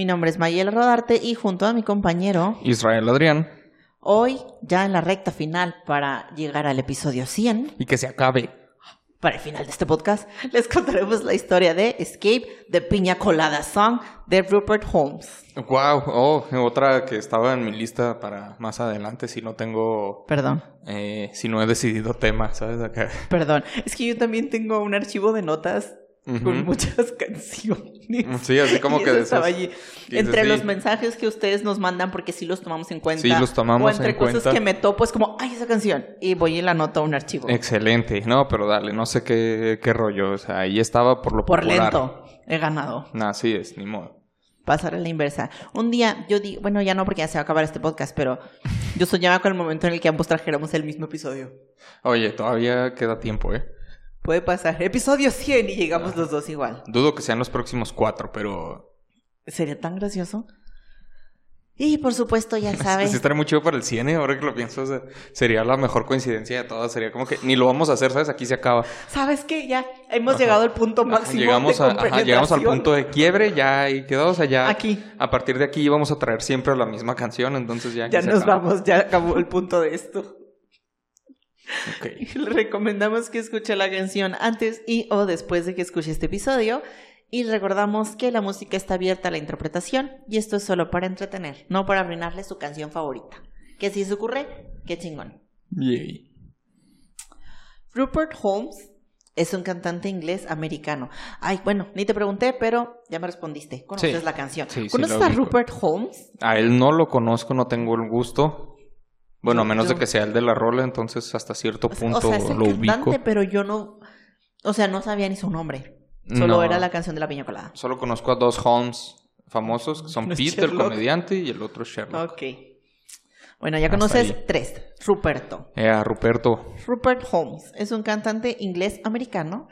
Mi nombre es Mayela Rodarte y junto a mi compañero Israel Adrián. Hoy, ya en la recta final para llegar al episodio 100, Y que se acabe. para el final de este podcast, les contaremos la historia de Escape, The Piña Colada Song de Rupert Holmes. Wow, oh, otra que estaba en mi lista para más adelante si no tengo, Perdón, eh, si no he decidido tema, ¿sabes? Acá. perdón. Es que yo también tengo un archivo de notas con muchas canciones. Sí, así como Y que de allí. Entre sí. los mensajes que ustedes nos mandan, porque sí los tomamos en cuenta. Sí, los tomamos O entre en cosas cuenta. que me topo, es como, ay, esa canción. Y voy y la anoto a un archivo. Excelente. No, pero dale, no sé qué, qué rollo. O sea, ahí estaba por lo Por popular. lento. He ganado. Nah, así es, ni modo. pasar a la inversa. Un día yo digo, bueno, ya no porque ya se va a acabar este podcast, pero yo soñaba con el momento en el que ambos trajéramos el mismo episodio. Oye, todavía queda tiempo, ¿eh? Puede pasar. Episodio 100 y llegamos los dos igual. Dudo que sean los próximos cuatro, pero... Sería tan gracioso. Y por supuesto, ya Sí sabes. estaría muy chido para el cine, ahora que lo pienso. sería la mejor coincidencia de todas. Sería como que ni lo vamos a hacer, ¿sabes? Aquí se acaba. ¿Sabes qué? Ya hemos Ajá. llegado al punto Ajá, máximo llegamos, de a- ajá, llegamos al punto de quiebre, ya y quedó, o sea, ya Aquí. a partir de aquí vamos a traer siempre la misma canción, entonces ya Ya nos acaba. vamos, ya acabó el punto de esto. Le recomendamos que escuche la canción antes y o después de que escuche este episodio. Y recordamos que la música está abierta a la interpretación y esto es solo para entretener, no para arruinarle su canción favorita. Que si se ocurre, qué chingón. Yay. Rupert Holmes es un cantante inglés americano. Ay, bueno, ni te pregunté, pero ya me respondiste. Conoces Sí. la canción. Sí, ¿Conoces a. Rupert Holmes? A él no lo conozco, no tengo el gusto. Bueno, a menos yo- de que sea el de la rola, entonces hasta cierto punto o sea, es el lo cantante, ubico. pero yo no. O sea, no sabía ni su nombre. Solo No. era la canción de la piña colada. Solo conozco a dos Holmes famosos, que son No es Pete, el comediante, y el otro Sherlock. Ok. Bueno, ya Hasta conoces ahí. tres. Ruperto. Eh, a Ruperto. Rupert Holmes es un cantante inglés americano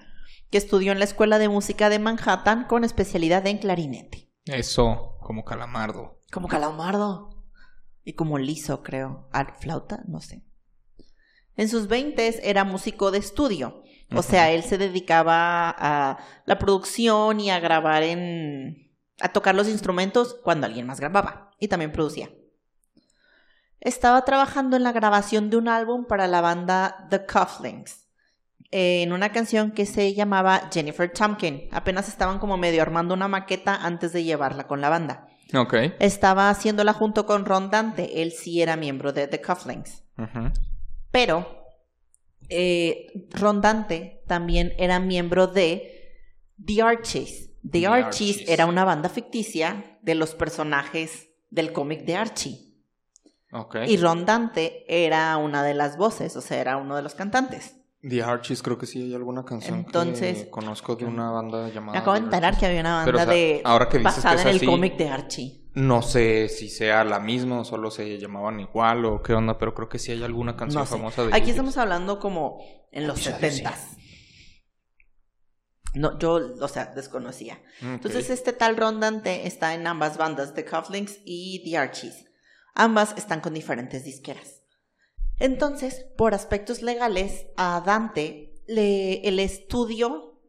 que estudió en la Escuela de Música de Manhattan con especialidad en clarinete. Eso, como calamardo. Como calamardo. Y como liso, creo. Al flauta, no sé. En sus veintes era músico de estudio. O sea, él se dedicaba a la producción y a grabar en... a tocar los instrumentos cuando alguien más grababa. Y también producía. Estaba trabajando en la grabación de un álbum para la banda The Cufflinks. En una canción que se llamaba Jennifer Tompkin. Apenas estaban como medio armando una maqueta antes de llevarla con la banda. Ok. Estaba haciéndola junto con Ron Dante. Él sí era miembro de The Cufflinks. Pero eh, Ron Dante también era miembro de The Archies. The, The Archies, Archies. era una banda ficticia de los personajes del cómic de Archie. Ok. Y Ron Dante era una de las voces, o sea, era uno de los cantantes. The Archies, creo que sí hay alguna canción Entonces- que conozco de una banda llamada. Me acabo de enterar Archies. que había una banda Pero, o sea, de ahora que dices que basada es en el cómic de Archie. No sé si sea la misma o solo se llamaban igual o qué onda, pero creo que sí hay alguna canción No sé. famosa de Aquí ellos. estamos hablando como en los setentas. No, yo, o sea, desconocía. Ok. Entonces, este tal Ron Dante está en ambas bandas, The Cufflinks y The Archies. Ambas están con diferentes disqueras. Entonces, por aspectos legales, a Dante le, el estudio,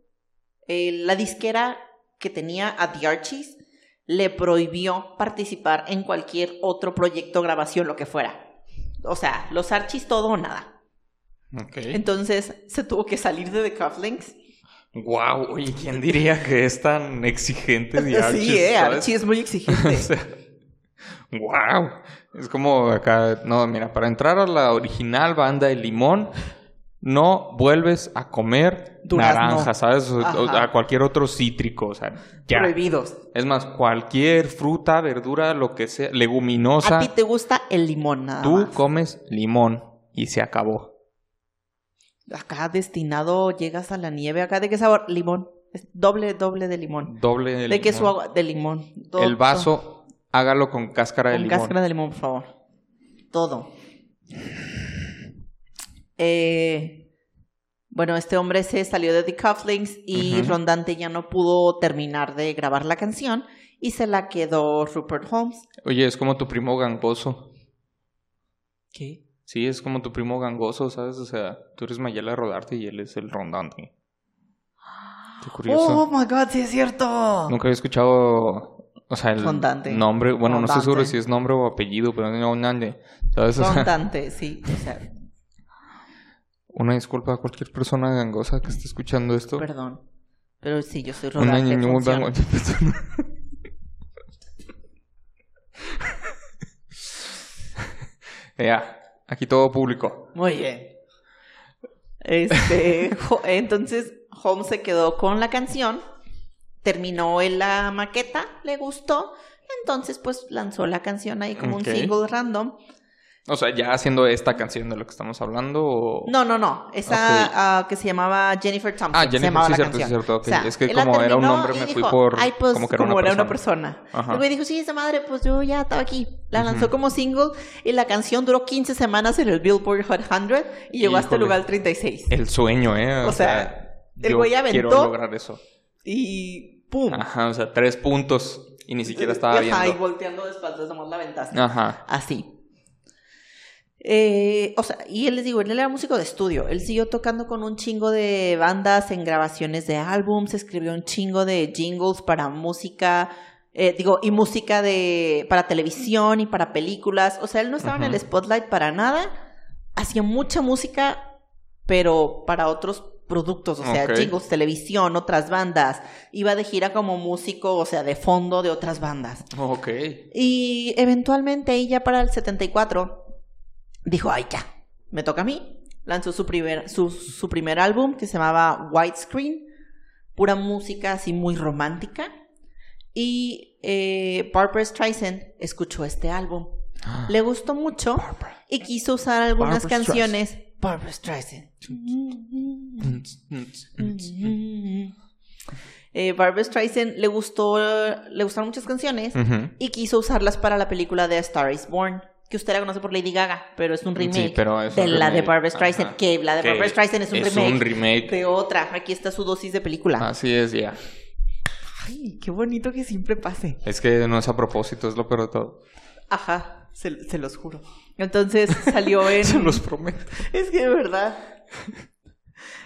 eh, la disquera que tenía a The Archies, le prohibió participar en cualquier otro proyecto, grabación, lo que fuera. O sea, los Archies todo o nada. Ok. Entonces, se tuvo que salir de The Cufflinks. Wow, oye, ¿quién diría que es tan exigente The Archies? sí, eh. Archie es muy exigente. O sea, wow. Es como acá, no, mira, para entrar a la original banda de Limón, no vuelves a comer Durazno. naranja, ¿sabes? Ajá. a cualquier otro cítrico, o sea, ya. Prohibidos. Es más, cualquier fruta, verdura, lo que sea, A leguminosa, ti te gusta el limón nada tú más. comes limón y se acabó. Acá destinado, llegas a la nieve. Acá, ¿de qué sabor? Limón. Es doble, doble de limón. Doble ¿De qué su limón. agua? De limón. Do- El vaso Hágalo con cáscara de Con limón. cáscara de limón, por favor. Todo. Eh, bueno, este hombre se salió de The Cufflinks y. Rondante ya no pudo terminar de grabar la canción y se la quedó Rupert Holmes. Oye, es como tu primo gangoso. ¿Qué? Sí, es como tu primo gangoso, ¿sabes? O sea, tú eres Mayela Rodarte y él es el rondante. Qué curioso. Oh my god, sí es cierto. Nunca había escuchado, o sea, el Rondante. nombre. Bueno, no estoy seguro si es nombre o apellido, pero no, Nande. ¿Sabes? O sea, Rondante, sí. O sea, una disculpa a cualquier persona gangosa que esté escuchando esto. perdón. Pero sí, yo soy Una niña. Ya, aquí todo público. Muy bien. Este, entonces Holmes se quedó con la canción, terminó en la maqueta, le gustó, entonces pues lanzó la canción ahí como un single random. O sea, ya haciendo esta canción de lo que estamos hablando o... No, no, no, esa ah, que se llamaba Jennifer Thompson. Ah, se Jennifer, llamaba sí, la cierto, sí, canción. cierto. ok. O sea, es que como era un nombre me fui por... Ay, pues, como que era una persona. Ajá. El güey dijo, sí, esa madre, pues yo ya estaba aquí. La lanzó como single y la canción duró 15 semanas en el Billboard Hot 100 y llegó hasta el lugar 36. El sueño, ¿eh? O sea, el yo güey quiero aventó- lograr eso. Y ¡pum! Ajá, o sea, tres puntos y ni siquiera estaba Ajá, viendo. y volteando de espaldas, nomás la aventaste. Ajá. Así. Eh, o sea, y él les digo, él era músico de estudio. Él siguió tocando con un chingo de bandas en grabaciones de álbums, escribió un chingo de jingles para música, eh, digo, y música de para televisión y para películas. O sea, él no estaba en el spotlight para nada. Hacía mucha música, pero para otros productos, o sea, jingles, televisión, otras bandas. Iba de gira como músico, o sea, de fondo de otras bandas. Ok. Y eventualmente ella para el 74 dijo, ay ya, me toca a mí. Lanzó su primer, su, su primer álbum que se llamaba Widescreen, pura música así muy romántica. Y eh, Barbara Streisand escuchó este álbum. Le gustó mucho Barbara. y quiso usar algunas canciones. Barbara Streisand. Eh, Barbara Streisand le gustó, le gustaron muchas canciones y quiso usarlas para la película de A Star is Born, que usted la conoce por Lady Gaga, pero es un remake Sí, pero es de un la de. Barbara Streisand, Ajá. que la de Que Barbara Streisand es un es remake, un remake. de otra. Aquí está su dosis de película. Así es, ya. Ay, qué bonito que siempre pase. Es que no es a propósito, es lo peor de todo. Ajá, se, se los juro. Entonces salió en... Se los prometo. Es que de verdad.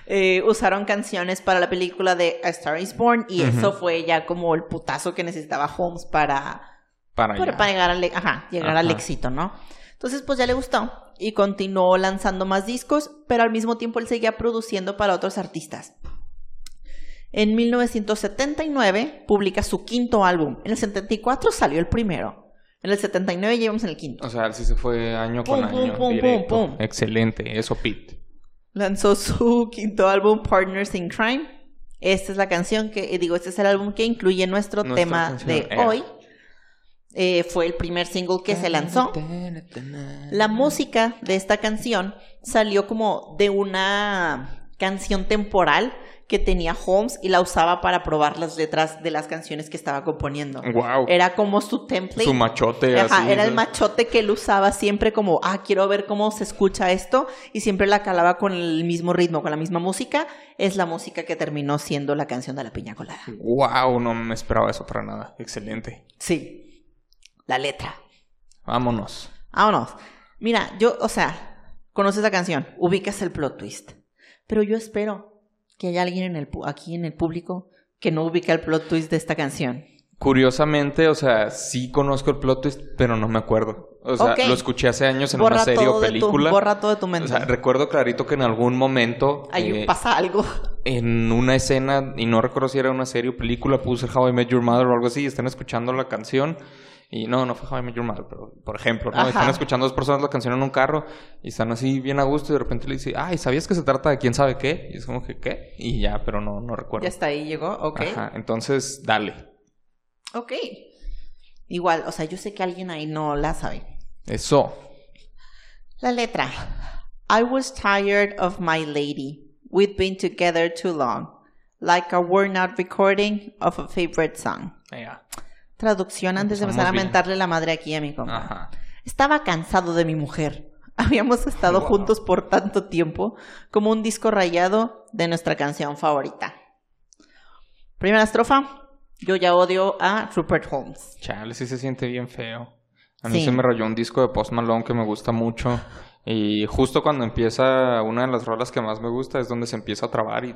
Eh, usaron canciones para la película de A Star is Born y eso fue ya como el putazo que necesitaba Holmes para, Para para, allá. para llegar, al, e- ajá, llegar al Ajá. éxito, ¿no? Entonces, pues ya le gustó y continuó lanzando más discos, pero al mismo tiempo él seguía produciendo para otros artistas. En 1979 publica su quinto álbum. En el 74 salió el primero. En el 79 llevamos en el quinto. O sea, sí se fue año con Pum, pum, año. pum, directo. Excelente, eso, Pete. Lanzó su quinto álbum, Partners in Crime. Esta es la canción que, eh, digo, este es el álbum que incluye nuestro tema canción, de hoy. Eh, fue el primer single que se lanzó. La música de esta canción salió como de una canción temporal que tenía Holmes y la usaba para probar las letras de las canciones que estaba componiendo. Wow. Era como su template. Su machote Ajá, así. era el machote que él usaba siempre como, ah, quiero ver cómo se escucha esto, y siempre la calaba con el mismo ritmo, con la misma música. Es la música que terminó siendo la canción de la piña colada. Wow, no me esperaba eso para nada. Excelente. Sí, la letra. Vámonos. Vámonos. Mira, yo, o sea, conoces la canción, ubicas el plot twist, pero yo espero que haya alguien en el, aquí en el público que no ubica el plot twist de esta canción. Curiosamente, o sea, sí conozco el plot twist, pero no me acuerdo. O sea, lo escuché hace años en Borra una serie o tu, película. borra todo de tu o mente. sea, recuerdo clarito que en algún momento, Ahí eh, pasa algo. en una escena, y no recuerdo si era una serie o película, puse How I Met Your Mother o algo así, y están escuchando la canción. Y no, no fue Met Your Mother, pero por ejemplo, ¿no? Están escuchando dos personas la canción en un carro y están así bien a gusto y de repente le dice, ay, ¿sabías que se trata de quién sabe qué? Y es como que, ¿qué? Y ya, pero no, no recuerdo. Ya está ahí, llegó, ok. Ajá, entonces, dale. Ok. Igual, o sea, yo sé que alguien ahí no la sabe. Eso. La letra. I was tired of my lady. We'd been together too long. Like a worn out recording of a favorite song. Ya. Traducción antes de empezar a mentarle la madre aquí a mi compa. Ajá. Estaba cansado de mi mujer. Habíamos estado Wow. juntos por tanto tiempo como un disco rayado de nuestra canción favorita. Primera estrofa. Yo ya odio a Rupert Holmes. Chale, sí se siente bien feo. A mí Sí. se me rayó un disco de Post Malone que me gusta mucho. Y justo cuando empieza una de las rolas que más me gusta es donde se empieza a trabar y...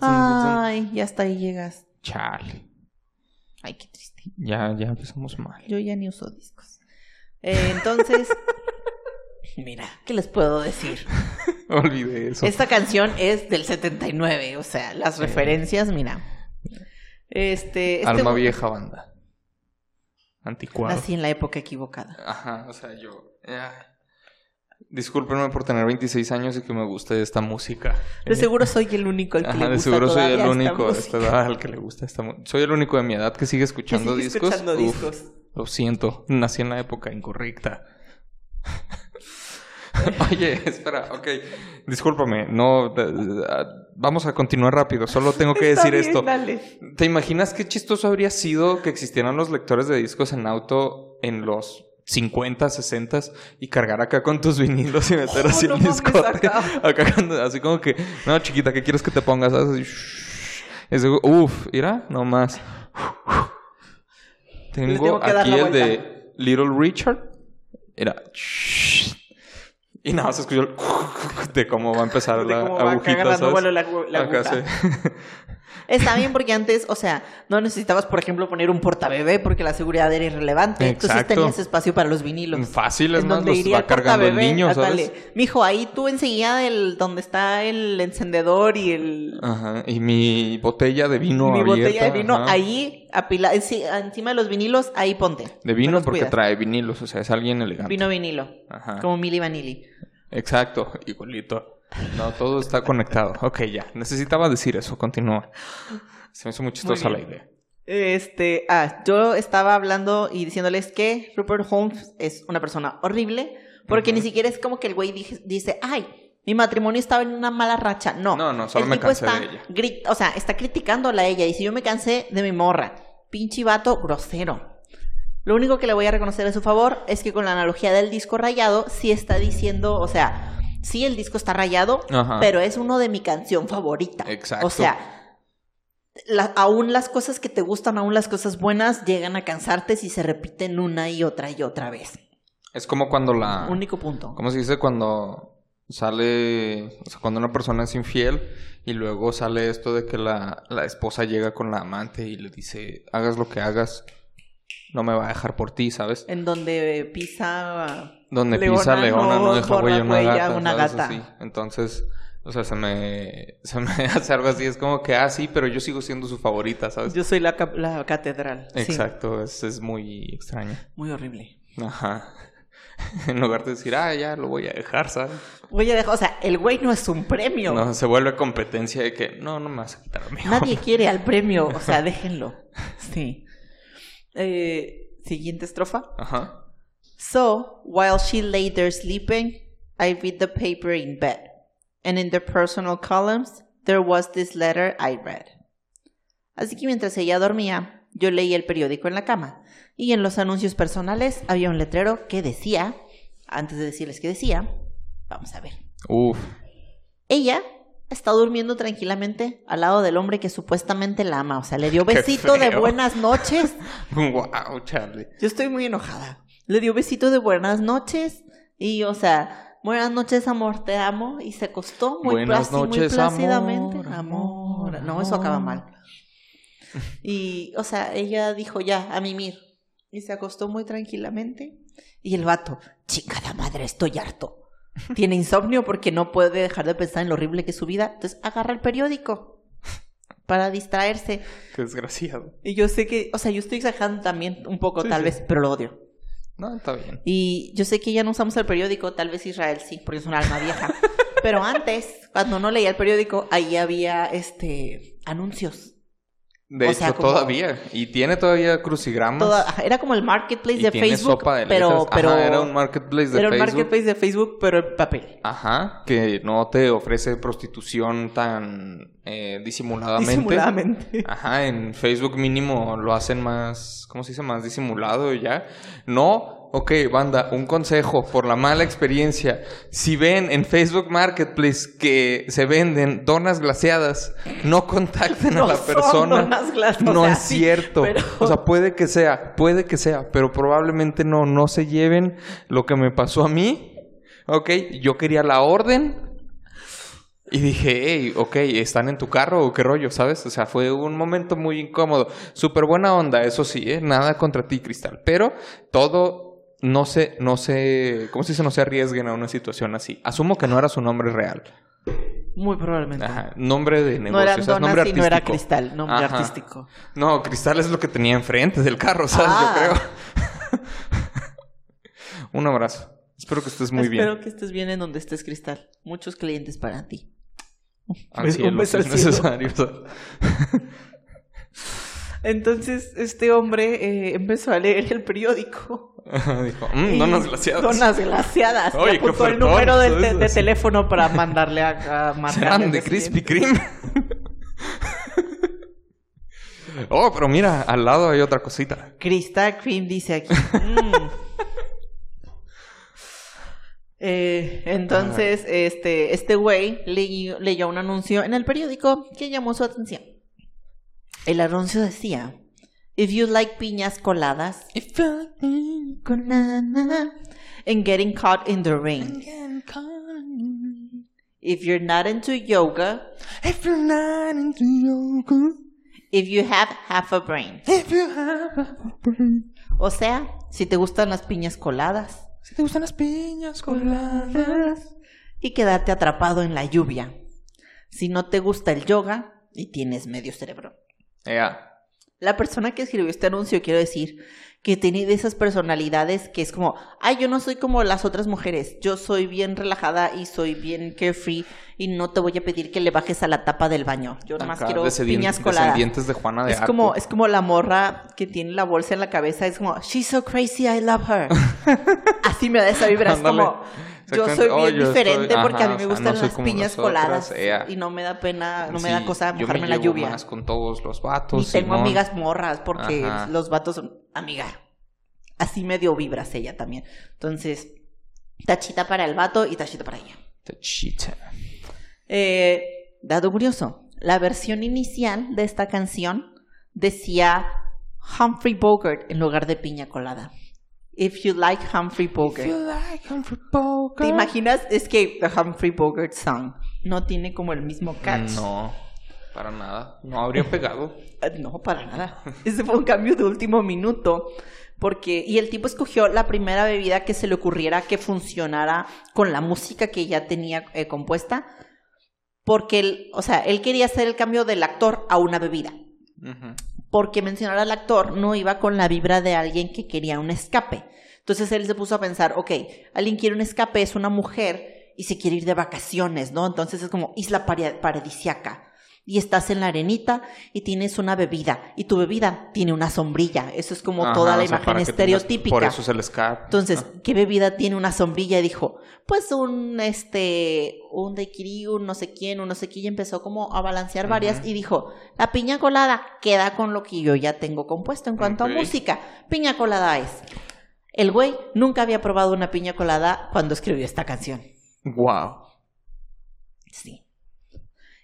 Ay, ya hasta ahí llegas. Chale. Ay, qué triste. Ya, ya empezamos mal. Yo ya ni uso discos. Eh, entonces, mira, ¿qué les puedo decir? Olvidé eso. Esta canción es del 79, o sea, las referencias, mira. Este, este Alma vieja banda. Anticuado. Nací en la época equivocada. Ajá, o sea, yo... ya. Discúlpenme por tener 26 años y que me guste esta música. De seguro soy el único al que Ajá, le de gusta seguro soy el esta único esta edad al que le gusta esta música. Soy el único de mi edad que sigue escuchando sigue discos. escuchando Uf, discos. Lo siento, nací en la época incorrecta. Oye, espera, ok. Discúlpame, no. vamos a continuar rápido. Solo tengo que Está decir bien, esto. dale. ¿Te imaginas qué chistoso habría sido que existieran los lectores de discos en auto en los 50, 60 y cargar acá con tus vinilos y meter Oh, así no el discote? acá. Así como que, no, chiquita, ¿qué quieres que te pongas? Así, shh. Es de, uf, mira, no más. Tengo, aquí el vuelta. de Little Richard. Era. Y nada, se escuchó el de cómo va a empezar De la cómo va agujita, Acá sí. Está bien porque antes, o sea, no necesitabas, por ejemplo, poner un portabebé porque la seguridad era irrelevante. Entonces Exacto. tenías espacio para los vinilos. Fácil, es en más, donde los iría va el cargando el niño, ¿sabes? Mijo, ahí tú enseguida del donde está el encendedor y el Ajá, y mi botella de vino mi abierta, botella de vino ajá. ahí apila, enci- encima de los vinilos, ahí ponte. De vino porque cuidas. trae vinilos, o sea, es alguien elegante. Vino vinilo. Ajá. Como Mili Vanilli. Exacto, igualito. No, todo está conectado. Ok, ya. Necesitaba decir eso, continúa. Se me hizo muy chistosa la idea. Este, ah, yo estaba hablando y diciéndoles que Rupert Holmes es una persona horrible, porque ni siquiera es como que el güey dije- dice, ay, mi matrimonio estaba en una mala racha. No, No, no, solo el me tipo cansé está, de ella. o sea, está criticándola a ella y si yo me cansé de mi morra, pinche vato grosero. Lo único que le voy a reconocer a su favor es que con la analogía del disco rayado, sí está diciendo, o sea, sí el disco está rayado, Ajá. pero es uno de mi canción favorita. Exacto. O sea, la- aún las cosas que te gustan, aún las cosas buenas, llegan a cansarte si se repiten una y otra y otra vez. Es como cuando la... Único punto. ¿Cómo se dice? Cuando sale... O sea, cuando una persona es infiel y luego sale esto de que la, la esposa llega con la amante y le dice, hagas lo que hagas, no me va a dejar por ti, ¿sabes? En donde pisa... Donde Leona pisa leona no no deja huella una gata. una gata. Así. Entonces, o sea, se me, se me hace algo así. Es como que, ah, sí, pero yo sigo siendo su favorita, ¿sabes? Yo soy la, la catedral. Sí, Exacto, es, es muy extraño. muy horrible. Ajá. en lugar de decir, ah, ya lo voy a dejar, ¿sabes? Voy a dejar, o sea, el güey no es un premio. No, se vuelve competencia de que, no, no me vas a quitar a mí. Nadie quiere al premio, o sea, déjenlo. Sí. Eh, siguiente estrofa. Ajá. So, while she lay there sleeping, I read the paper in bed. And in the personal columns, there was this letter I read. Así que mientras ella dormía, yo leí el periódico en la cama. Y en los anuncios personales había un letrero que decía, antes de decirles qué decía, vamos a ver. Uf. Ella está durmiendo tranquilamente al lado del hombre que supuestamente la ama. O sea, le dio besito de buenas noches. wow, Charlie. Yo estoy muy enojada. Le dio besito de buenas noches y, o sea, buenas noches, amor, te amo. Y se acostó muy, Buenas muy plácidamente. amor, Amor. amor, No, eso acaba mal. Y, o sea, ella dijo ya, a mimir. Y se acostó muy tranquilamente. Y el vato, chingada madre, estoy harto. Tiene insomnio porque no puede dejar de pensar en lo horrible que es su vida. Entonces agarra el periódico para distraerse. Qué desgraciado. Y yo sé que, o sea, yo estoy exagerando también un poco, Sí, tal sí. vez, pero lo odio. No, está bien. Y yo sé que ya no usamos el periódico, tal vez Israel sí, porque es una alma vieja. Pero antes, cuando no leía el periódico, ahí había este anuncios. De O hecho, sea, como- todavía. Y tiene todavía crucigramas. Toda- era como el marketplace y de tiene Facebook, sopa de pero, pero Ajá, era un marketplace de era un Facebook. marketplace de Facebook, pero en papel. Ajá, que no te ofrece prostitución tan eh, disimuladamente. Disimuladamente. Ajá, en Facebook mínimo lo hacen más, ¿cómo se dice? Más disimulado y ya. No, ok, banda, un consejo por la mala experiencia. Si ven en Facebook Marketplace que se venden donas glaseadas, no contacten a No la son persona. donas glaseadas, no o sea, es cierto. pero- O sea, puede que sea, puede que sea, pero probablemente no, no se lleven lo que me pasó a mí. Ok, yo quería la orden. Y dije, hey, ok, ¿están en tu carro o qué rollo, sabes? O sea, fue un momento muy incómodo. Súper buena onda, eso sí, ¿eh? Nada contra ti, Cristal. Pero todo no se, no se, ¿cómo se dice? No se arriesguen a una situación así. Asumo que no era su nombre real. Muy probablemente. Ajá, nombre de negocio. No eran o sea, es donas nombre y no era cristal, nombre Ajá. artístico. No, Cristal es lo que tenía enfrente del carro, ¿sabes? Ah. Yo creo. un abrazo. Espero que estés muy Espero bien. que estés bien en donde estés cristal. Muchos clientes para ti. Al Un cielo, beso si al es cielo. necesario. Entonces, este hombre eh, empezó a leer el periódico. Dijo, "Mm, Y- donas glaciadas. Donas glaciadas. Y Oye, qué apuntó el número de, ¿sabes? de- de teléfono para mandarle a, a marcarle de Krispy. Kreme. oh, pero mira, al lado hay otra cosita. Crystal Cream dice aquí. Mm. Eh, entonces, este, este güey leyó, leyó un anuncio en el periódico que llamó su atención. El anuncio decía: If you like piñas coladas colada, and getting caught in the rain, if you're not into yoga, If you're not into yoga, if you have half a brain. if you have a brain. O sea, si te gustan las piñas coladas. Si te gustan las piñas coladas. y quedarte atrapado en la lluvia. Si no te gusta el yoga y tienes medio cerebro. Ya. La persona que escribió este anuncio, quiero decir, que tiene de esas personalidades que es como, ay, yo no soy como las otras mujeres, yo soy bien relajada y soy bien carefree y no te voy a pedir que le bajes a la tapa del baño. Yo nomás quiero piñas coladas. De Juana de Es Arco. como, es como la morra que tiene la bolsa en la cabeza, es como, she's so crazy, I love her. Así me da esa vibra, es como, yo soy Oh, bien yo diferente estoy- porque a mí me o sea, gustan no las piñas coladas y no me da pena, no me da cosa mojarme en la lluvia. más con todos los vatos. Ni tengo amigas morras porque Ajá. los vatos son amiga. Así medio vibras ella también. Entonces, tachita para el vato y tachita para ella. Tachita. Eh, dado curioso, la versión inicial de esta canción decía Humphrey Bogart en lugar de piña colada. If you like Humphrey Bogart. like Humphrey Bogart. ¿Te imaginas? Es que the Humphrey Bogart song no tiene como el mismo catch. No, para nada. No habría pegado. No, para nada. Ese fue un cambio de último minuto. Porque, y el tipo escogió la primera bebida que se le ocurriera que funcionara con la música que ya tenía eh, compuesta. Porque él, o sea, él quería hacer el cambio del actor a una bebida. Ujú. Porque mencionar al actor no iba con la vibra de alguien que quería un escape. Entonces él se puso a pensar, ok, alguien quiere un escape, es una mujer y se quiere ir de vacaciones, ¿no? Entonces es como isla paradisiaca. Y estás en la arenita y tienes una bebida. Y tu bebida tiene una sombrilla. Eso es como Ajá, toda la imagen tengas- estereotípica. por eso es el escape. Entonces, ¿qué bebida tiene una sombrilla? Y dijo, pues un, este, un daiquiri, un no sé quién, un no sé quién. Y empezó como a balancear varias y dijo, la piña colada queda con lo que yo ya tengo compuesto en cuanto a música. Piña colada es. El güey nunca había probado una piña colada cuando escribió esta canción. Wow. Sí.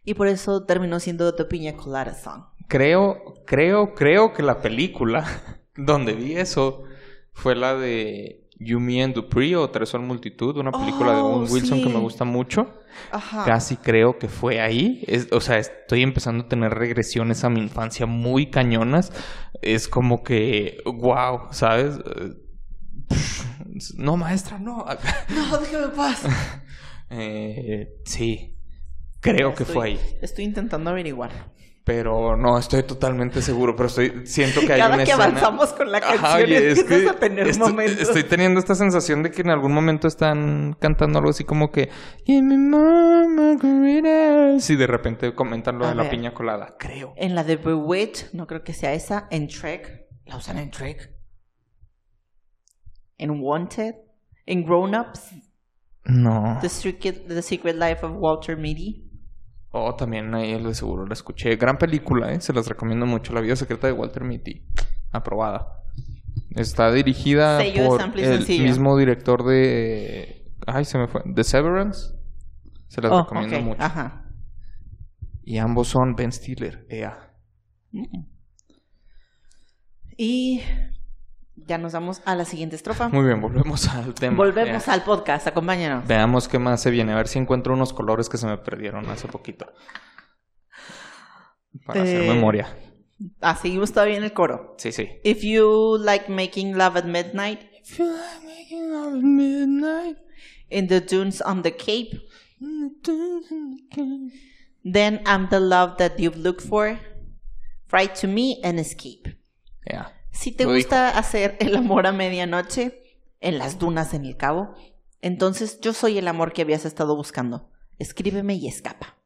Y por eso terminó siendo The Piña Colada Song. Creo, creo, creo que la película donde vi eso fue la de You, Me and Dupree o Tres son Multitud, una película de Oh, Owen Wilson que me gusta mucho. Ajá. Casi creo que fue ahí. Es, o sea, estoy empezando a tener regresiones a mi infancia muy cañonas. Es como que, wow, ¿sabes? Eh, pff, No, maestra, no. No, déjame paz. Eh, sí, creo que fue ahí. Estoy intentando averiguar. Pero no estoy totalmente seguro, pero estoy siento que hay Cada una que escena- avanzamos con la Ajá, canción oye, es empiezas que a tener estoy, momentos. estoy teniendo esta sensación de que en algún momento están cantando algo así como que Give margaritas", y de repente comentan lo A de la piña colada. Creo. En la de Bewitched, no creo que sea esa. En Trek, la usan en Trek. En Wanted. En Grown Ups, No. The Secret, The Secret Life of Walter Mitty. Oh, también ahí el de seguro la escuché. Gran película, ¿eh? Se las recomiendo mucho. La vida secreta de Walter Mitty. Aprobada. Está dirigida Sello por el sencillo. mismo director de... Ay, se me fue. The Severance. Se las Oh, recomiendo mucho. Ajá. Y ambos son Ben Stiller. Ea. Mm. Y ya nos vamos a la siguiente estrofa. Muy bien, volvemos al tema. Volvemos al podcast, acompáñanos. Veamos qué más se viene. A ver si encuentro unos colores que se me perdieron hace poquito. Para hacer Eh, memoria. Ah, seguimos todavía en el coro. Sí, sí. If you like making love at midnight in the dunes on the cape, then I'm the love that you've looked for. Write to me and escape. Ea. Si te Lo gusta hacer el amor a medianoche en las dunas en el cabo, entonces yo soy el amor que habías estado buscando. Escríbeme y escapa.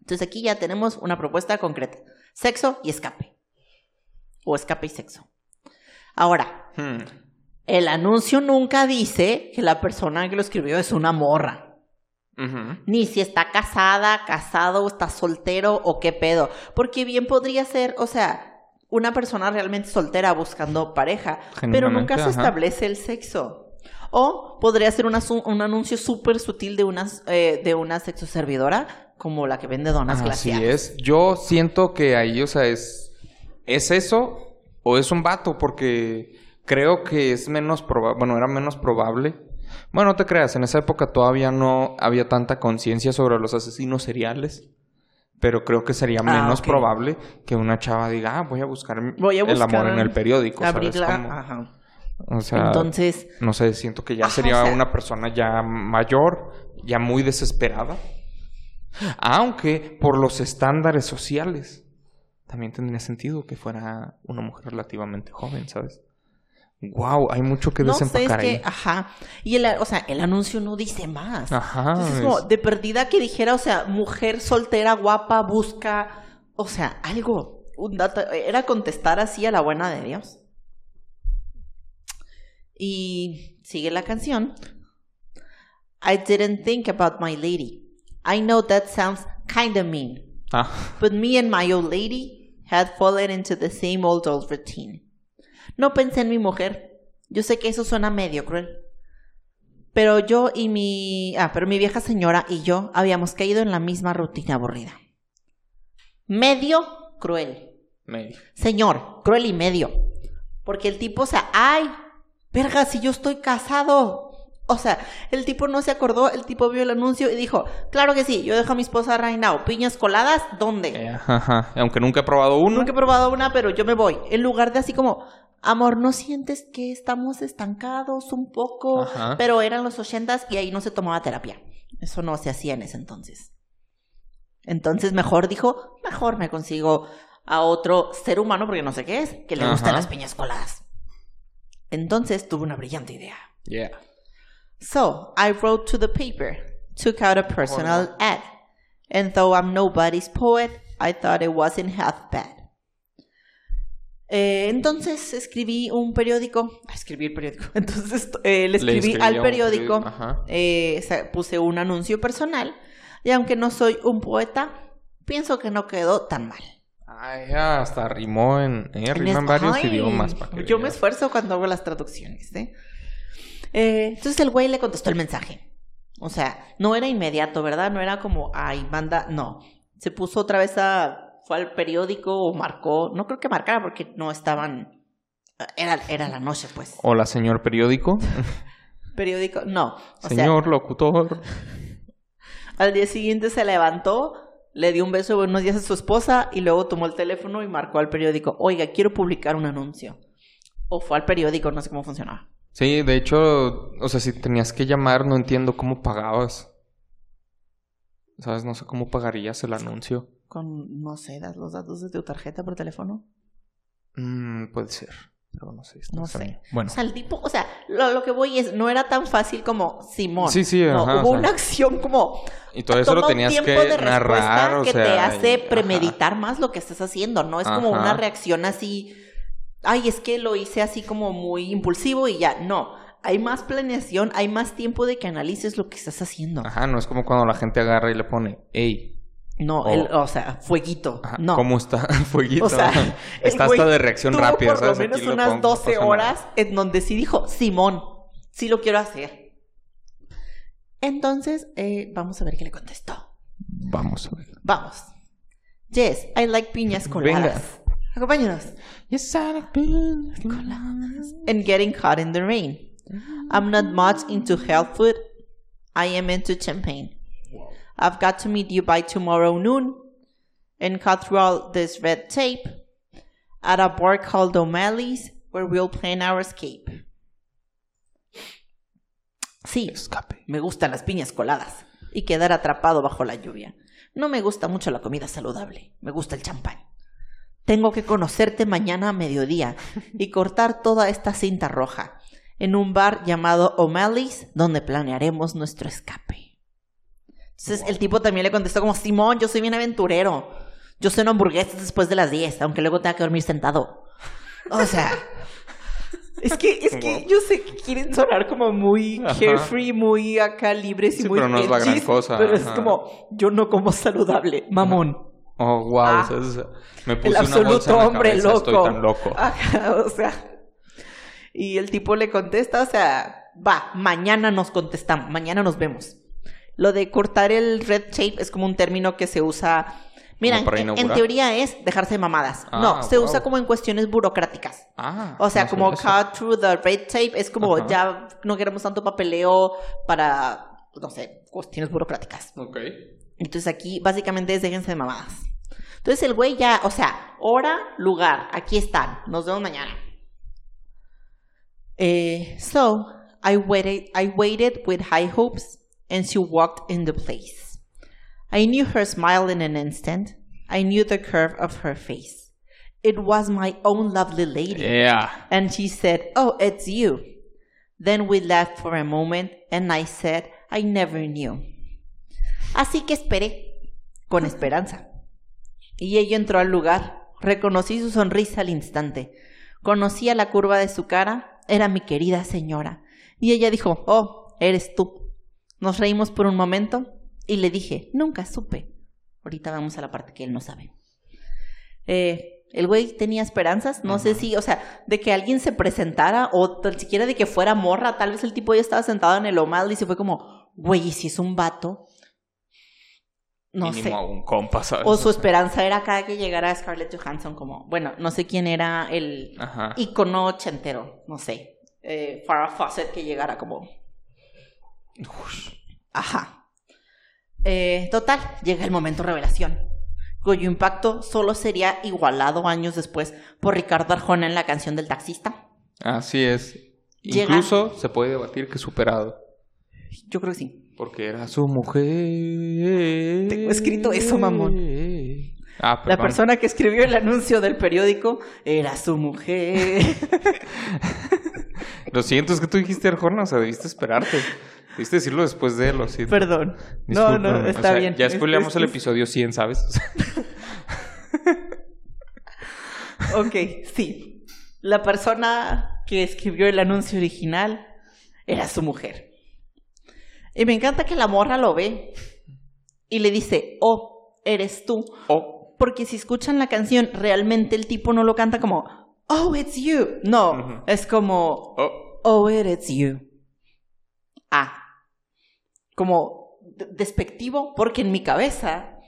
Entonces aquí ya tenemos una propuesta concreta. Sexo y escape. O escape y sexo. Ahora, Hmm. el anuncio nunca dice que la persona que lo escribió es una morra. Ni si está casada, casado, o está soltero o qué pedo. Porque bien podría ser, o sea, una persona realmente soltera buscando pareja, pero nunca se ajá. establece el sexo. O podría ser una un anuncio súper sutil de una, eh, de una sexo servidora, como la que vende donas Así glaciadas. es. Yo siento que ahí, o sea, es. ¿Es eso o es un vato? Porque creo que es menos probable. Bueno, era menos probable. Bueno, no te creas, en esa época todavía no había tanta conciencia sobre los asesinos seriales. Pero creo que sería Ah, menos probable que una chava diga, ah, voy a buscar, Voy a el amor en el periódico. ¿sabes Abrirla. cómo? Ajá. O sea, Entonces, no sé, siento que ya Ajá, sería o sea- una persona ya mayor, ya muy desesperada. Aunque por los estándares sociales también tendría sentido que fuera una mujer relativamente joven, ¿sabes? Wow, hay mucho que no sé, es desempacar que, ahí. ajá. Y el, o sea, el anuncio no dice más. Ajá. Entonces es es- como de perdida que dijera, o sea, mujer soltera, guapa, busca, o sea, algo. Un dato, era contestar así a la buena de Dios. Y sigue la canción. I didn't think about my lady. I know that sounds kinda mean, Ah, but me and my old lady had fallen into the same old old routine. No pensé en mi mujer. Yo sé que eso suena medio cruel. Pero yo y mi... Ah, pero mi vieja señora y yo habíamos caído en la misma rutina aburrida. Medio cruel. medio. Señor, cruel y medio. Porque el tipo, o sea, ay, verga, si yo estoy casado. O sea, el tipo no se acordó, el tipo vio el anuncio y dijo, claro que sí, yo dejo a mi esposa right now. ¿Piñas coladas? ¿Dónde? Eh, ajá. Aunque nunca he probado uno. Nunca he probado una, pero yo me voy. En lugar de así como, amor, ¿no sientes que estamos estancados un poco? Ajá. Pero eran los ochentas y ahí no se tomaba terapia. Eso no se hacía en ese entonces. Entonces mejor dijo, mejor me consigo a otro ser humano, porque no sé qué es, que le gustan Ajá. las piñas coladas. Entonces tuve una brillante idea. Yeah. So, I wrote to the paper, took out a personal ad, and though I'm nobody's poet, I thought it wasn't half bad. Eh, entonces escribí un periódico, ah, escribí el periódico, entonces eh, le escribí al periódico, eh, puse un anuncio personal, y aunque no soy un poeta, pienso que no quedó tan mal. Ay, hasta rimó en, En rima en varios Ay, idiomas. para que Yo me esfuerzo cuando hago las traducciones, Entonces el güey le contestó el mensaje. O sea, no era inmediato, ¿verdad? No era como, ay, manda, no. Se puso otra vez a, fue al periódico o marcó, no creo que marcara porque no estaban, era, era la noche, pues. Hola, señor periódico. Periódico, no. O sea, señor locutor. al día siguiente se levantó, le dio un beso de buenos días a su esposa y luego tomó el teléfono y marcó al periódico, oiga, quiero publicar un anuncio. O fue al periódico, no sé cómo funcionaba. Sí, de hecho, o sea, si tenías que llamar, no entiendo cómo pagabas. ¿Sabes? No sé cómo pagarías el anuncio. Con, no sé, das los datos de tu tarjeta por teléfono. Mm, puede ser. Pero no sé. No extraño. sé. Bueno. O sea, el tipo, o sea, lo, lo que voy es, no era tan fácil como Simón. Sí, sí, No, ajá, hubo o sea. una acción como Y todo eso lo tenías que de narrar, o que sea. te hace y- ajá. premeditar más lo que estás haciendo, no es como Ajá. una reacción así, ay, es que lo hice así como muy impulsivo y ya, no, hay más planeación, hay más tiempo de que analices lo que estás haciendo. Ajá, no es como cuando la gente agarra y le pone, hey, No, O- el- o sea, fueguito. Ajá, no. ¿Cómo está? Fueguito. O sea, el está hasta de reacción rápida, por ¿sabes? lo menos Aquí lo unas no 12 pasa nada. horas en donde sí dijo, Simón, sí lo quiero hacer. Entonces, eh, vamos a ver qué le contestó. Vamos a ver. Vamos. Yes, I like piñas coladas. Acompáñanos. Yes, I've been And getting caught in the rain. I'm not much into health food. I am into champagne. I've got to meet you by tomorrow noon and cut through all this red tape at a bar called O'Malley's where we'll plan our escape. Sí, Escape. me gustan las piñas coladas y quedar atrapado bajo la lluvia. No me gusta mucho la comida saludable, me gusta el champán. Tengo que conocerte mañana a mediodía y cortar toda esta cinta roja en un bar llamado O'Malley's donde planearemos nuestro escape. Entonces el tipo también le contestó como, Simón, yo soy bien aventurero. Yo ceno hamburguesas después de las 10, aunque luego tenga que dormir sentado. O sea, es que, es que Wow. yo sé que quieren sonar como muy Ajá. carefree, muy acá libres y Sí, muy pero no es la gran cosa, Pero es como, yo no como saludable, mamón. Oh, wow. Ah. o sea, me puse El una bolsa absoluto en la hombre cabeza, loco. Estoy tan loco. Ajá, o sea. Y el tipo le contesta, o sea, va, mañana nos contestamos, mañana nos vemos. Lo de cortar el red tape es como un término que se usa. Mira, ¿Como para en, teoría es dejarse de mamadas. Ah, no, se wow. usa como en cuestiones burocráticas. Ah. O sea, no como cut through the red tape es como Ajá. ya no queremos tanto papeleo para, no sé, cuestiones burocráticas. Ok. Entonces aquí básicamente es déjense de mamadas. Entonces el güey ya, o sea, hora, lugar, aquí están, nos vemos mañana. Eh, so, I waited, I waited with high hopes and she walked in the place. I knew her smile in an instant. I knew the curve of her face. It was my own lovely lady. Yeah. And she said, Oh, it's you. Then we laughed for a moment, and I said, I never knew. Así que esperé, con esperanza. Y ella entró al lugar. Reconocí su sonrisa al instante. Conocía la curva de su cara. Era mi querida señora. Y ella dijo, Oh, eres tú. Nos reímos por un momento y le dije, Nunca supe. Ahorita vamos a la parte que él no sabe. Eh, el güey tenía esperanzas, no sé si, o sea, de que alguien se presentara o tan siquiera de que fuera morra, tal vez el tipo ya estaba sentado en el Omal y se fue como, güey, ¿y si es un vato? No sé. un compa, ¿sabes? O su esperanza era cada que llegara Scarlett Johansson como, bueno, no sé quién era el Ajá. icono ochentero, no sé. Eh, Farrah Fawcett que llegara como. Ajá. Eh, total, llega el momento revelación, cuyo impacto solo sería igualado años después por Ricardo Arjona en la canción del taxista. Así es. Llega- Incluso se puede debatir que superado. Yo creo que sí. Porque era su mujer. Tengo escrito eso, mamón. Ah, La persona que escribió el anuncio del periódico era su mujer. Lo siento, es que tú dijiste Arjona, o sea, debiste esperarte. Debiste decirlo después de él, lo siento. Perdón. No, no, está O sea, bien. Ya spoileamos es- el es- episodio 100, ¿sabes? O sea, Ok, sí. La persona que escribió el anuncio original era su mujer. Y me encanta que la morra lo ve y le dice, oh, eres tú. oh, Porque si escuchan la canción, realmente el tipo no lo canta como, oh, it's you. No, es como, oh. oh, it's you. Ah. Como de- despectivo, porque en mi cabeza.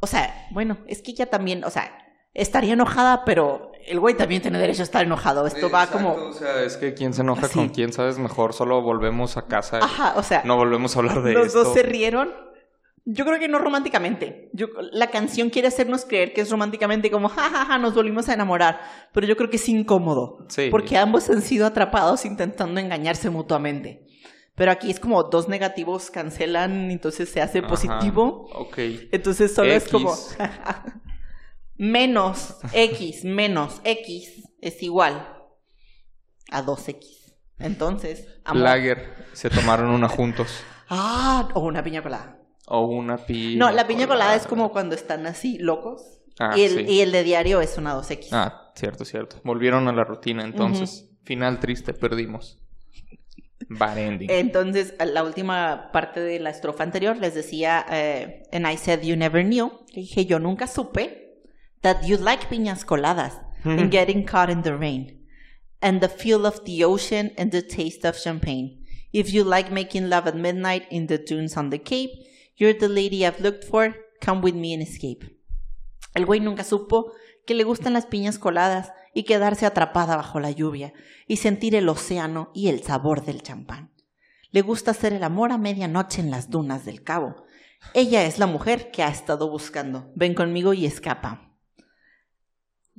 O sea, bueno, es que ella también, o sea, estaría enojada, pero el güey también tiene derecho a estar enojado. Esto va como. O sea, es que quien se enoja con quién sabes mejor, solo volvemos a casa. y Ajá, o sea, No volvemos a hablar de los esto. dos se rieron. Yo creo que no románticamente. Yo, la canción quiere hacernos creer que es románticamente como, jajaja, nos volvimos a enamorar. Pero yo creo que es incómodo. Sí. Porque ambos han sido atrapados intentando engañarse mutuamente. Pero aquí es como dos negativos cancelan, entonces se hace Ajá, positivo. Ok. Entonces solo es como menos X menos X es igual a 2X. Entonces, amor. Lager, se tomaron una juntos. Ah, o una piña colada. O una piña. No, la piña colada es como cuando están así locos. Ah, y, el, sí. y el de diario es una 2X. Ah, cierto, cierto. Volvieron a la rutina, entonces. Final triste, perdimos. Bad ending. Entonces, la última parte de la estrofa anterior les decía, eh, and I said you never knew. Le dije, yo nunca supe that you like piñas coladas and getting caught in the rain and the feel of the ocean and the taste of champagne. If you like making love at midnight in the dunes on the Cape, you're the lady I've looked for. Come with me and escape. El güey nunca supo que le gustan las piñas coladas y quedarse atrapada bajo la lluvia y sentir el océano y el sabor del champán. Le gusta hacer el amor a medianoche en las dunas del cabo. Ella es la mujer que ha estado buscando. Ven conmigo y escapa.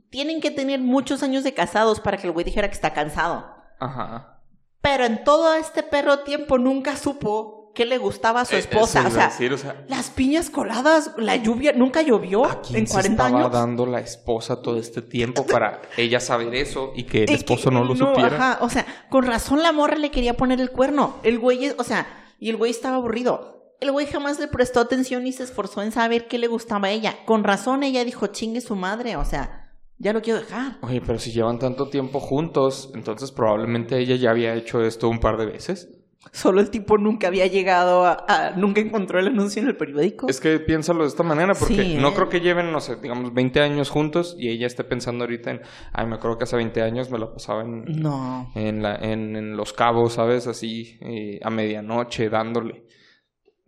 Tienen que tener muchos años de casados para que el güey dijera que está cansado. Ajá. Pero en todo este perro tiempo nunca supo que le gustaba a su Eh, esposa. o sea, decir, o sea, las piñas coladas, la lluvia, nunca llovió ¿a quién en se 40 estaba años. dando la esposa todo este tiempo para ella saber eso y que el esposo que- no lo supiera? Ajá, o sea, con razón la morra le quería poner el cuerno. El güey, o sea, y el güey estaba aburrido. El güey jamás le prestó atención y se esforzó en saber qué le gustaba a ella. Con razón ella dijo, chingue su madre, o sea, ya lo quiero dejar. Oye, pero si llevan tanto tiempo juntos, entonces probablemente ella ya había hecho esto un par de veces. Solo el tipo nunca había llegado a, a- nunca encontró el anuncio en el periódico. Es que piénsalo de esta manera, porque Sí, no creo que lleven, no sé, digamos 20 años juntos y ella esté pensando ahorita en, ay, me acuerdo que hace 20 años me la pasaba en, No. en, la, en, en Los Cabos, ¿sabes? Así, eh, a medianoche, dándole.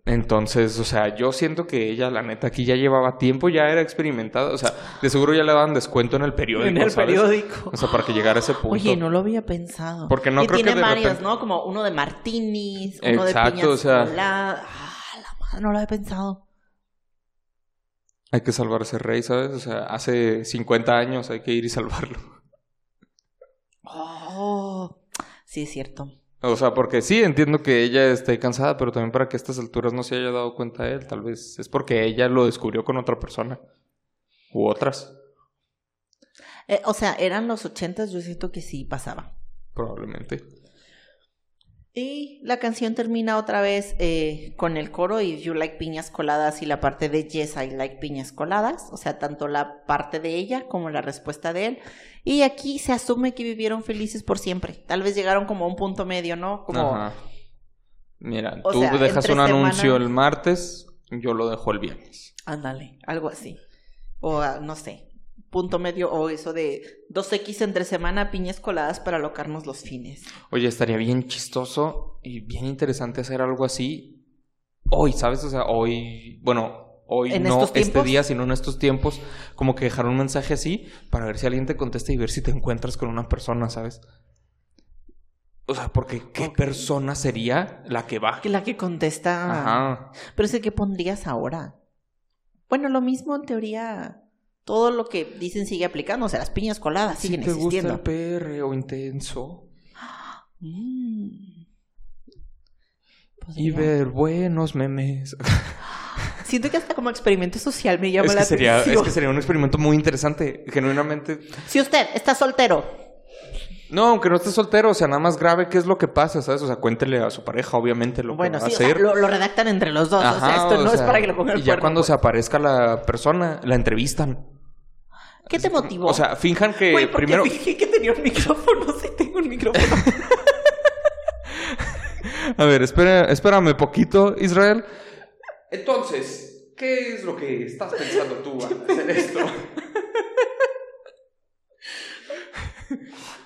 Entonces, o sea, yo siento que ella, la neta, aquí ya llevaba tiempo, ya era experimentada. O sea, de seguro ya le daban descuento en el periódico, En el ¿sabes? periódico. O sea, para que llegara a ese punto. Oye, no lo había pensado. Porque no y creo que tiene de varios, repente- ¿no? Como uno de martinis, uno de Exacto, piñas o sea- coladas. Ah, la madre, no lo había pensado. Hay que salvar a ese rey, ¿sabes? O sea, hace 50 años hay que ir y salvarlo. Oh, sí es cierto. O sea, porque sí, entiendo que ella esté cansada, pero también para que a estas alturas no se haya dado cuenta él. Tal vez es porque ella lo descubrió con otra persona. U otras, Eh, o sea, eran los ochentas, yo siento que sí pasaba. probablemente. Y la canción termina otra vez eh, con el coro y You Like Piñas Coladas y la parte de Yes, I Like Piñas Coladas. O sea, tanto la parte de ella como la respuesta de él. Y aquí se asume que vivieron felices por siempre. Tal vez llegaron como a un punto medio, ¿no? Como, Ajá. Mira, tú sea, dejas un anuncio el martes, yo lo dejo el viernes. ándale, algo así. O ah, no sé, punto medio o eso de 2X entre semana, piñas coladas para alocarnos los fines. Oye, estaría bien chistoso y bien interesante hacer algo así hoy, ¿sabes? O sea, hoy, bueno, hoy ¿En no este tiempos? día, sino en estos tiempos, como que dejar un mensaje así para ver si alguien te contesta y ver si te encuentras con una persona, ¿sabes? O sea, porque ¿qué persona sería la que va? La que contesta. Ajá. Pero es que pondrías ahora. Bueno, lo mismo en teoría. Todo lo que dicen sigue aplicando. O sea, las piñas coladas Si siguen te gusta existiendo. el PR o intenso Mm. y ver buenos memes. Siento que hasta como experimento social me llama Es la que, sería, atención. es que sería un experimento muy interesante. Genuinamente. Si usted está soltero, No, aunque no esté soltero, o sea, nada más grave qué es lo que pasa, ¿sabes? O sea, cuéntele a su pareja, obviamente, lo bueno, que va sí, a o sea, hacer. lo, lo redactan entre los dos. o sea, Ajá, esto o no es sea, para que lo ponga el Y ya cuerno, cuando pues. se aparezca la persona, la entrevistan. ¿Qué te motivó? O sea, finjan que Güey, porque primero. fingí que tenía un micrófono. Sí, tengo un micrófono. A ver, espera, espérame poquito, Israel. Entonces, ¿qué es lo que estás pensando tú al hacer esto?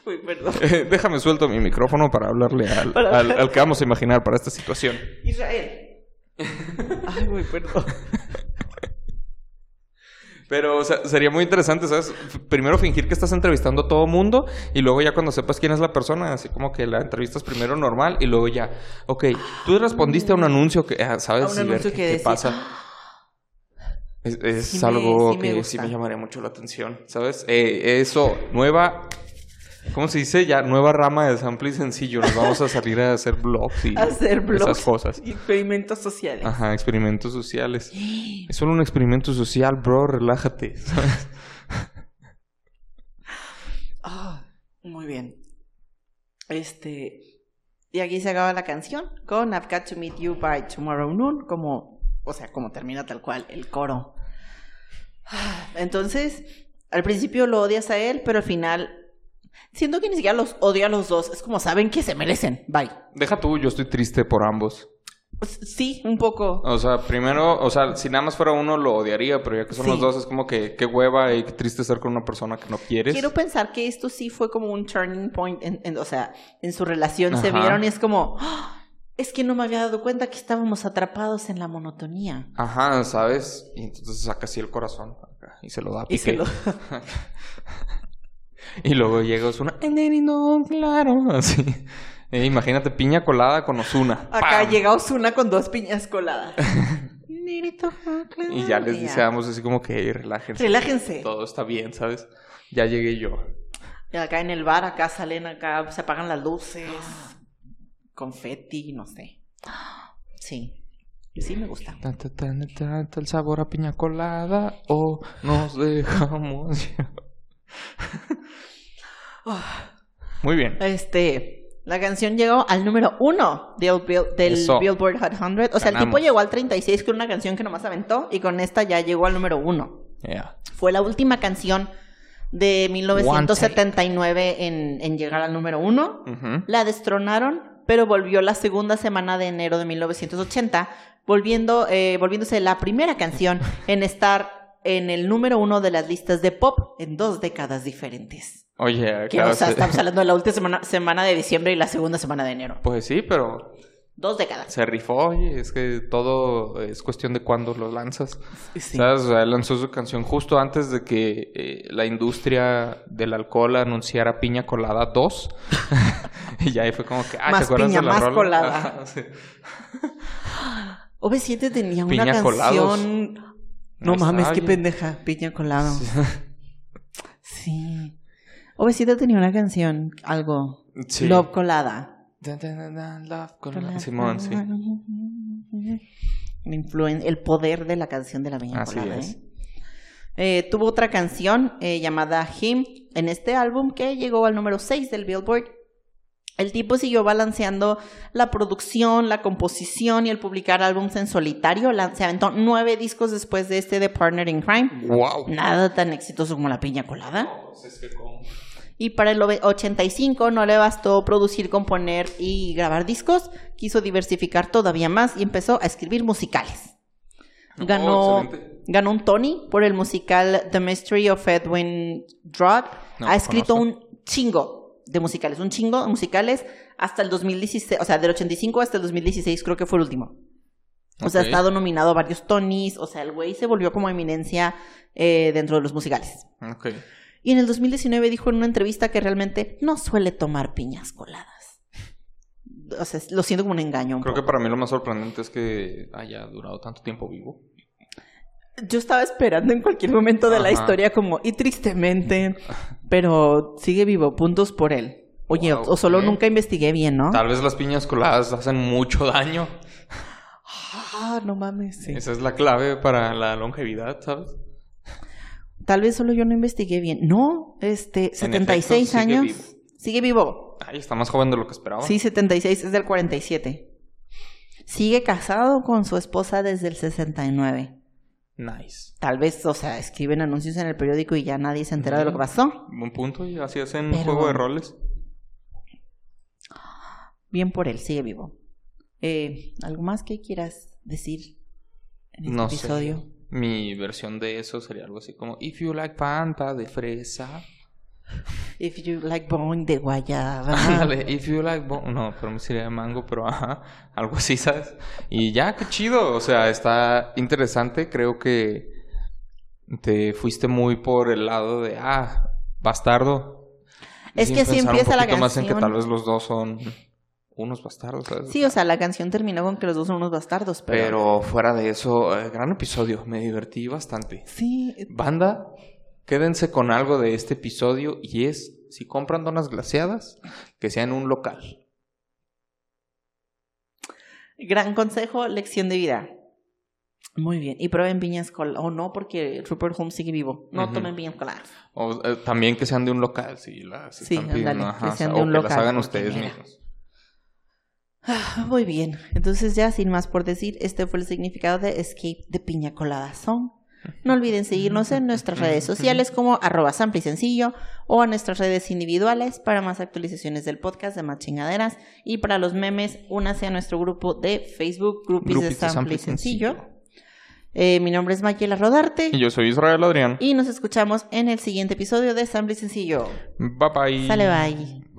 Uy, perdón. Eh, Déjame suelto mi micrófono para hablarle al, Para- al- al que vamos a imaginar para esta situación. Israel. Ay, güey, perdón. Pero, o sea, sería muy interesante, ¿sabes? Primero fingir que estás entrevistando a todo mundo y luego ya cuando sepas quién es la persona, así como que la entrevistas primero normal y luego ya, ok, tú respondiste a un anuncio que, ah, ¿sabes? A un Y ver anuncio qué, que qué pasa. Es, es Sí me- algo sí que sí me llamaría mucho la atención, ¿sabes? Eh, eso, nueva, ¿cómo se dice? Ya, nueva rama de sample y sencillo. Nos vamos a salir a hacer blogs y Hacer blogs. esas cosas. y experimentos sociales. Ajá, experimentos sociales. Es solo un experimento social, bro, relájate. ¿sabes? Ah, muy bien. Este. Y aquí se acaba la canción con I've got to meet you by tomorrow noon, como, o sea, como termina tal cual el coro. Entonces, al principio lo odias a él, pero al final Siento que ni siquiera los odio a los dos. Es como saben que se merecen. Bye. Deja tú, yo estoy triste por ambos. Sí, un poco. O sea, primero, o sea, si nada más fuera uno lo odiaría, pero ya que son Sí. los dos es como que qué hueva y qué triste estar con una persona que no quieres. Quiero pensar que esto sí fue como un turning point, en, en- o sea, en su relación se vieron y es como, "Ah, es que no me había dado cuenta que estábamos atrapados en la monotonía. Ajá, ¿sabes? Y entonces saca así el corazón y se lo da a Y se lo... Y luego llega Osuna, no, claro, así. Eh, imagínate piña colada con Osuna. Acá llega Osuna con dos piñas coladas. Y ya les dice a ambos así como que "Ey, relájense. Relájense. Todo está bien, ¿sabes? Ya llegué yo. Y acá en el bar, acá salen, acá se apagan las luces, confeti, no sé. Sí, sí me gusta. Tan, tan, tan, tan, tan, el sabor a piña colada o nos dejamos. Muy bien. Este, la canción llegó al número uno del, Bill- del Eso. Billboard Hot 100. O sea, el tipo llegó al 36 con una canción que nomás aventó y con esta ya llegó al número uno. Yeah. Fue la última canción de 1979 en, en llegar al número uno. La destronaron, pero volvió la segunda semana de enero de 1980, volviendo, eh, volviéndose la primera canción en estar en el número uno de las listas de pop en dos décadas diferentes. Oye, Que, claro, o sea, se- estamos hablando de la última semana, semana de diciembre y la segunda semana de enero. Pues sí, pero Dos décadas. se rifó, oye, es que todo es cuestión de cuándo lo lanzas. Sí. ¿Sabes? O sea, él lanzó su canción justo antes de que eh, la industria del alcohol anunciara Piña Colada 2. y ahí fue como que, ah, Más ¿te acuerdas piña, de la más rola? colada. Ajá, sí. OV7 tenía una canción. colados. No mames, qué pendeja. Piña colado. Sí. OV7 tenía una canción, algo. Sí. Love colada. Love colada. Simón, sí. Influen- el poder de la canción de la piña Así colada. es. ¿eh? Eh, tuvo otra canción eh, llamada Him en este álbum que llegó al número 6 del Billboard. El tipo siguió balanceando la producción, la composición y el publicar álbums en solitario. Se aventó nueve discos después de este de Partner in Crime. ¡Wow! Nada tan exitoso como la piña colada. Pues es que como- Y para el ove- 85 no le bastó producir, componer y grabar discos, quiso diversificar todavía más y empezó a escribir musicales. Ganó, Oh, un Tony por el musical The Mystery of Edwin Drood. No, ha escrito conozco. un chingo de musicales, un chingo de musicales hasta el 2016, o sea, del 85 hasta el 2016 creo que fue el último. O sea, ha estado nominado a varios Tonys, o sea, el güey se volvió como eminencia eh, dentro de los musicales. Ok. Y en el 2019 dijo en una entrevista que realmente no suele tomar piñas coladas. O sea, lo siento como un engaño. un Creo que para mí lo más sorprendente es que haya durado tanto tiempo vivo. Yo estaba esperando en cualquier momento de la historia como, y tristemente, pero sigue vivo, puntos por él. Oye, Wow, o solo nunca investigué bien, ¿no? Tal vez las piñas coladas hacen mucho daño. Ah, no mames, sí. Esa es la clave para la longevidad, ¿sabes? Tal vez solo yo no investigué bien. No, este, 76 sigue años. vivo. Sigue vivo. Ay, está más joven de lo que esperaba. Sí, 76 es del 47. Sigue casado con su esposa desde el 69. Nice. Tal vez, o sea, escriben anuncios en el periódico y ya nadie se entera de lo que pasó. Buen punto, y así hacen Pero- juego de roles. Bien por él, sigue vivo. Eh, ¿Algo más que quieras decir en este No sé. episodio? Mi versión de eso sería algo así como If you like Fanta de fresa. If you like bone de guayaba. Ándale, if you like bo- No, pero me sería de mango, pero ajá. Algo así, ¿sabes? Y ya, qué chido. O sea, está interesante. Creo que te fuiste muy por el lado de, ah, bastardo. Es Sin que así un empieza la poquito más en que canción. tal vez los dos son unos bastardos, ¿sabes? Sí, o sea, la canción terminó con que los dos son unos bastardos, pero... Pero fuera de eso, eh, gran episodio. Me divertí bastante. Sí, Banda, quédense con algo de este episodio y es, si compran donas glaseadas, que sea en un local. gran consejo, lección de vida. Muy bien. Y prueben piñas coladas. O no, porque Rupert Holmes sigue vivo. No tomen piñas coladas. O eh, también que sean de un local, si las Sí, están pidiendo. ándale, ajá, que sean sea, de un que las local, hagan porque ustedes mismos. Ah, Muy bien. Entonces ya, sin más por decir, este fue el significado de Escape de Piña Colada Song. No olviden seguirnos en nuestras redes sociales como arroba sample y sencillo o a nuestras redes individuales para más actualizaciones del podcast de más chingaderas y para los memes, únase a nuestro grupo de Facebook, Groupies, de Sample y Sencillo. Eh, mi nombre es Maquiela Rodarte. Y yo soy Israel Adrián. Y nos escuchamos en el siguiente episodio de Sample y Sencillo. Bye bye. Sale bye.